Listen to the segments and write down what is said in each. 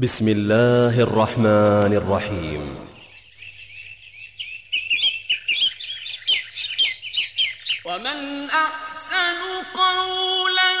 بسم الله الرحمن الرحيم. ومن أحسن قولا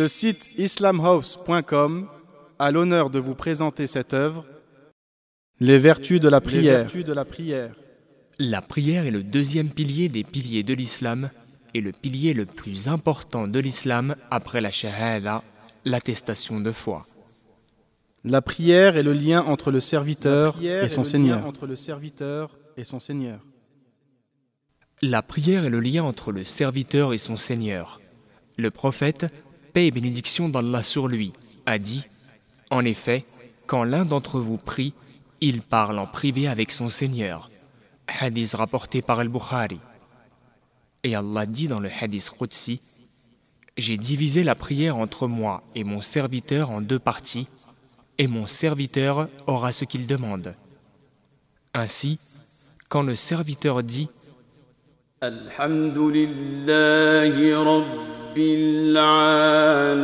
Le site islamhouse.com a l'honneur de vous présenter cette œuvre Les vertus de la prière. La prière est le deuxième pilier des piliers de l'islam et le pilier le plus important de l'islam après la shahada, l'attestation de foi. La prière est le lien entre le serviteur prière et est son le lien Seigneur. entre le serviteur et son Seigneur. La prière est le lien entre le serviteur et son Seigneur. Le prophète, paix et bénédiction d'Allah sur lui, a dit En effet, quand l'un d'entre vous prie, il parle en privé avec son Seigneur. Hadith rapporté par Al-Bukhari. Et Allah dit dans le hadith Qudsi J'ai divisé la prière entre moi et mon serviteur en deux parties, et mon serviteur aura ce qu'il demande. Ainsi, quand le serviteur dit الحمد لله رب العالمين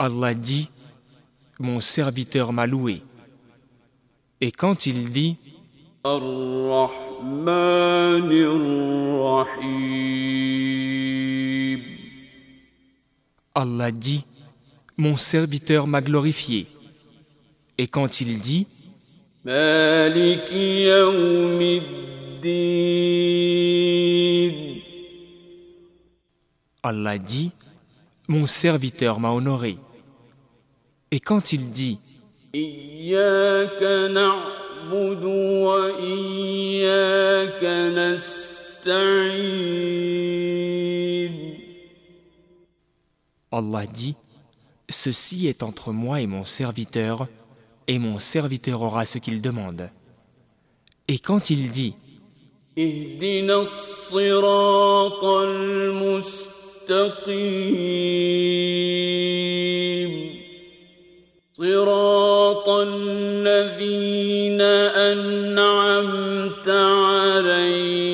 Allah dit Mon serviteur m'a loué. Et quand il dit الرحمن الرحيم Allah dit Mon serviteur m'a glorifié. Et quand il dit مالك يوم الدين Allah dit Mon serviteur m'a honoré. Et quand il dit إياك نعبد وإياك نستعين Allah dit Ceci est entre moi et mon serviteur, et mon serviteur aura ce qu'il demande. Et quand il dit اهدنا الصراط المستقيم صراط الذين أنعمت عليهم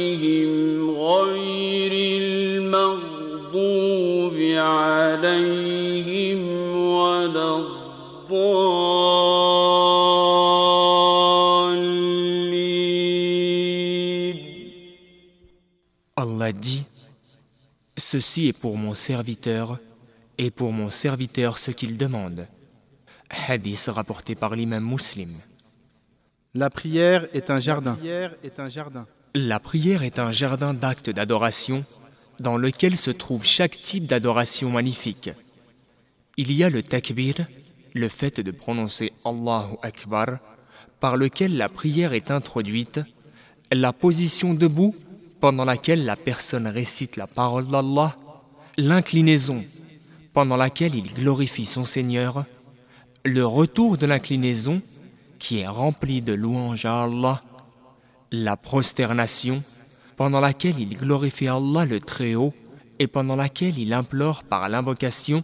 Ceci est pour mon serviteur, et pour mon serviteur ce qu'il demande. Hadith rapporté par l'imam muslim. La prière est un jardin. est un jardin. La prière est un jardin d'actes d'adoration dans lequel se trouve chaque type d'adoration magnifique. Il y a le takbir, le fait de prononcer Allahu Akbar, par lequel la prière est introduite, la position debout pendant laquelle la personne récite la parole d'Allah, l'inclinaison pendant laquelle il glorifie son Seigneur, le retour de l'inclinaison qui est rempli de louanges à Allah, la prosternation pendant laquelle il glorifie Allah le Très-Haut et pendant laquelle il implore par l'invocation,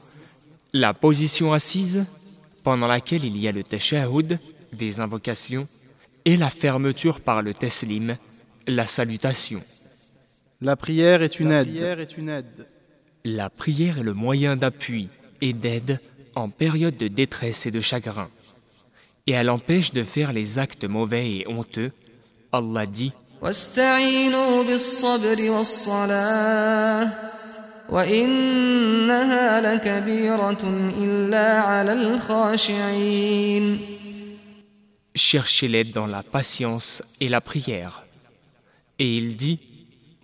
la position assise pendant laquelle il y a le tashahhud des invocations et la fermeture par le teslim, la salutation. La prière est une, aide. La prière est le moyen d'appui et d'aide en période de détresse et de chagrin. Et elle empêche de faire les actes mauvais et honteux. Allah dit Cherchez l'aide dans la patience et la prière. Et il dit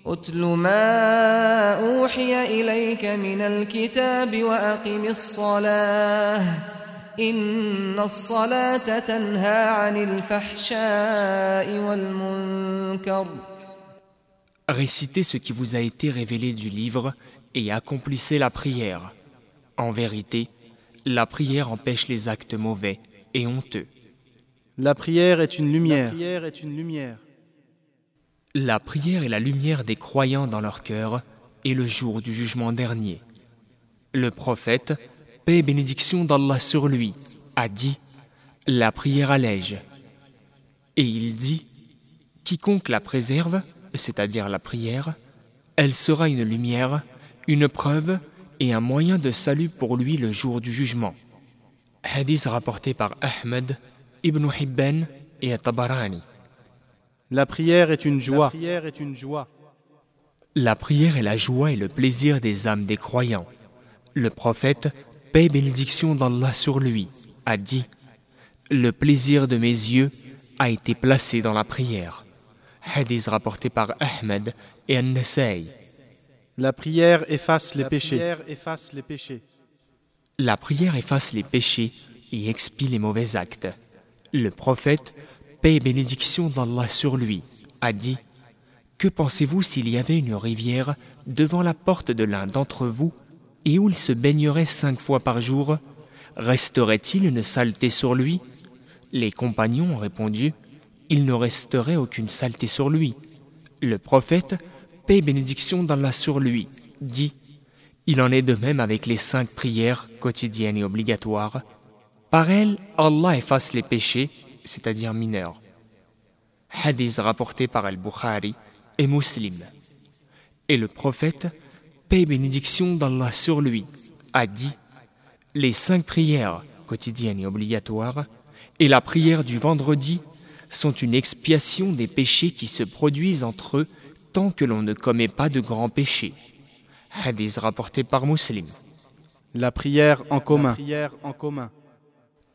اتل ما أوحي إليك من الكتاب وأقم الصلاة إن الصلاة تنهى عن الفحشاء والمنكر Récitez ce qui vous a été révélé du livre et accomplissez la prière. En vérité, la prière empêche les actes mauvais et honteux. La prière est une lumière. La est une lumière. La prière est la lumière des croyants dans leur cœur et le jour du jugement dernier. Le prophète, paix et bénédiction d'Allah sur lui, a dit La prière allège. Et il dit Quiconque la préserve, c'est-à-dire la prière, elle sera une lumière, une preuve et un moyen de salut pour lui le jour du jugement. Hadith rapporté par Ahmed, Ibn Hibban et Tabarani. La prière est une joie. La prière est une joie. La prière est la joie et le plaisir des âmes des croyants. Le prophète, paix et bénédiction d'Allah sur lui, a dit Le plaisir de mes yeux a été placé dans la prière. Hadith rapporté par Ahmed et An-Nasai. La prière efface les péchés. efface les péchés. La prière efface les péchés et expie les mauvais actes. Le prophète, paix et bénédiction d'Allah sur lui, a dit Que pensez-vous s'il y avait une rivière devant la porte de l'un d'entre vous et où il se baignerait cinq fois par jour? Resterait-il une saleté sur lui? Les compagnons ont répondu Il ne resterait aucune saleté sur lui. Le prophète, paix et bénédiction d'Allah sur lui, dit Il en est de même avec les cinq prières quotidiennes et obligatoires. Par elles, Allah efface les péchés c'est-à-dire mineur. Hadith rapporté par Al-Bukhari et Muslim. Et le prophète, paix et bénédiction d'Allah sur lui, a dit Les cinq prières quotidiennes et obligatoires et la prière du vendredi sont une expiation des péchés qui se produisent entre eux tant que l'on ne commet pas de grands péchés. Hadith rapporté par Muslim. La prière en commun. La prière en commun.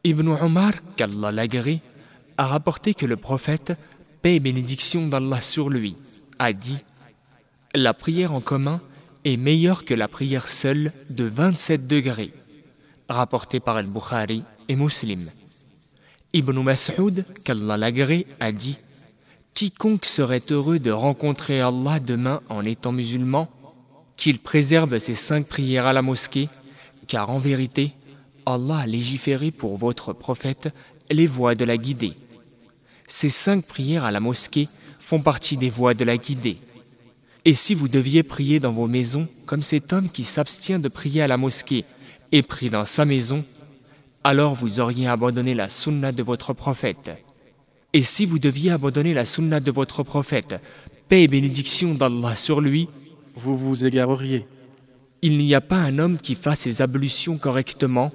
Ibn Omar, qu'Allah l'agrée, a rapporté que le prophète, paix et bénédiction d'Allah sur lui, a dit La prière en commun est meilleure que la prière seule de 27 degrés, rapporté par Al-Bukhari et Muslim. Ibn Mas'ud, qu'Allah l'agrée, a dit Quiconque serait heureux de rencontrer Allah demain en étant musulman, qu'il préserve ses cinq prières à la mosquée, car en vérité, Allah a légiféré pour votre prophète les voies de la guidée. Ces cinq prières à la mosquée font partie des voies de la guidée. Et si vous deviez prier dans vos maisons, comme cet homme qui s'abstient de prier à la mosquée et prie dans sa maison, alors vous auriez abandonné la sunna de votre prophète. Et si vous deviez abandonner la sunna de votre prophète, paix et bénédiction d'Allah sur lui, vous vous égareriez. Il n'y a pas un homme qui fasse ses ablutions correctement,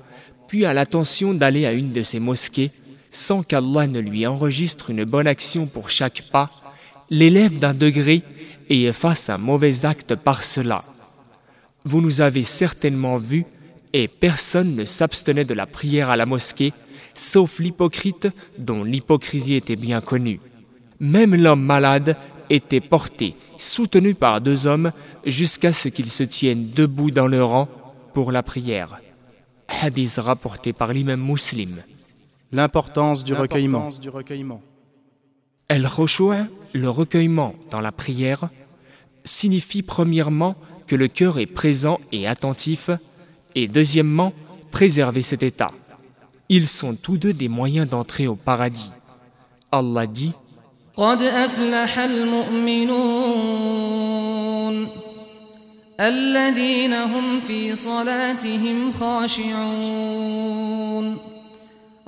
puis a l'intention d'aller à une de ces mosquées sans qu'Allah ne lui enregistre une bonne action pour chaque pas, l'élève d'un degré et efface un mauvais acte par cela. Vous nous avez certainement vus, et personne ne s'abstenait de la prière à la mosquée, sauf l'hypocrite dont l'hypocrisie était bien connue. Même l'homme malade était porté, soutenu par deux hommes, jusqu'à ce qu'ils se tiennent debout dans le rang pour la prière. Hadith rapporté par l'imam muslim. L'importance du recueillement. El Khoshoua, le recueillement dans la prière, signifie premièrement que le cœur est présent et attentif, et deuxièmement, préserver cet état. Ils sont tous deux des moyens d'entrer au paradis. Allah dit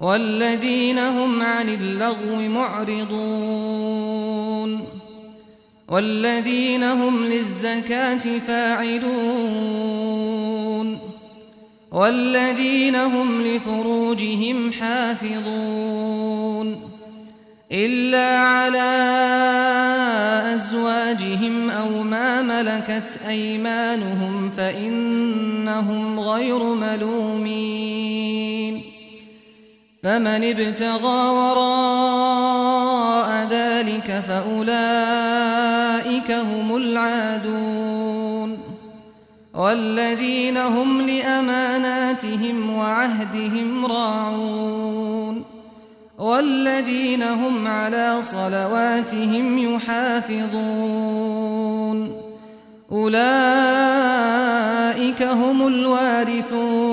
والذين هم عن اللغو معرضون والذين هم للزكاة فاعلون والذين هم لفروجهم حافظون إلا على أزواجهم أو ما ملكت أيمانهم فإنهم غير ملومين فمن ابتغى وراء ذلك فأولئك هم العادون. والذين هم لأماناتهم وعهدهم راعون. والذين هم على صلواتهم يحافظون. أولئك هم الوارثون.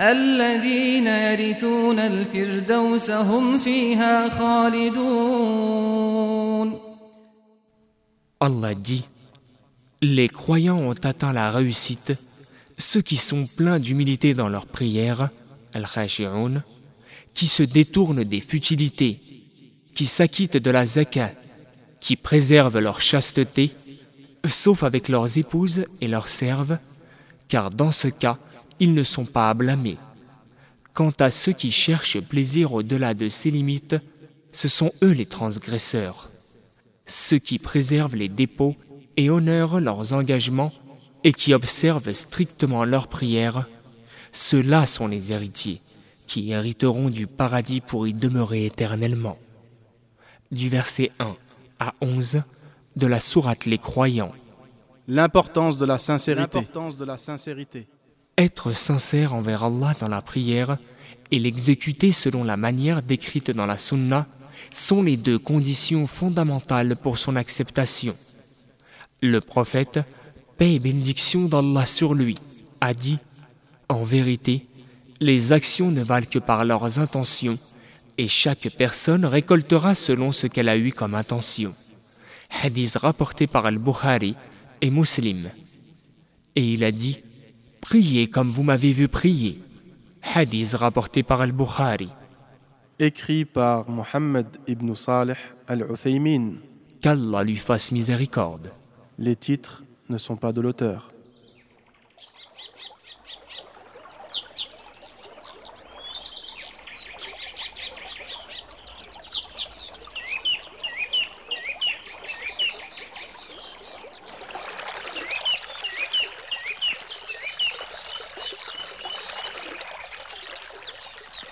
الذين يرثون الفردوس هم فيها خالدون Allah dit Les croyants ont atteint la réussite, ceux qui sont pleins d'humilité dans leurs prières, al-khashi'un, qui se détournent des futilités, qui s'acquittent de la zakat, qui préservent leur chasteté, sauf avec leurs épouses et leurs serves, car dans ce cas, ils ne sont pas à blâmer. Quant à ceux qui cherchent plaisir au-delà de ces limites, ce sont eux les transgresseurs. Ceux qui préservent les dépôts et honorent leurs engagements et qui observent strictement leurs prières, ceux-là sont les héritiers, qui hériteront du paradis pour y demeurer éternellement. Du verset 1 à 11 de la sourate Les Croyants. L'importance de la sincérité. Être sincère envers Allah dans la prière et l'exécuter selon la manière décrite dans la Sunna sont les deux conditions fondamentales pour son acceptation. Le prophète, paix et bénédiction d'Allah sur lui, a dit En vérité, les actions ne valent que par leurs intentions, et chaque personne récoltera selon ce qu'elle a eu comme intention. Hadith rapporté par Al-Bukhari et Muslim. Et il a dit Priez comme vous m'avez vu prier. Hadith rapporté par Al-Bukhari. Écrit par Mohammed ibn Saleh al-Uthaymin. Qu'Allah lui fasse miséricorde. Les titres ne sont pas de l'auteur.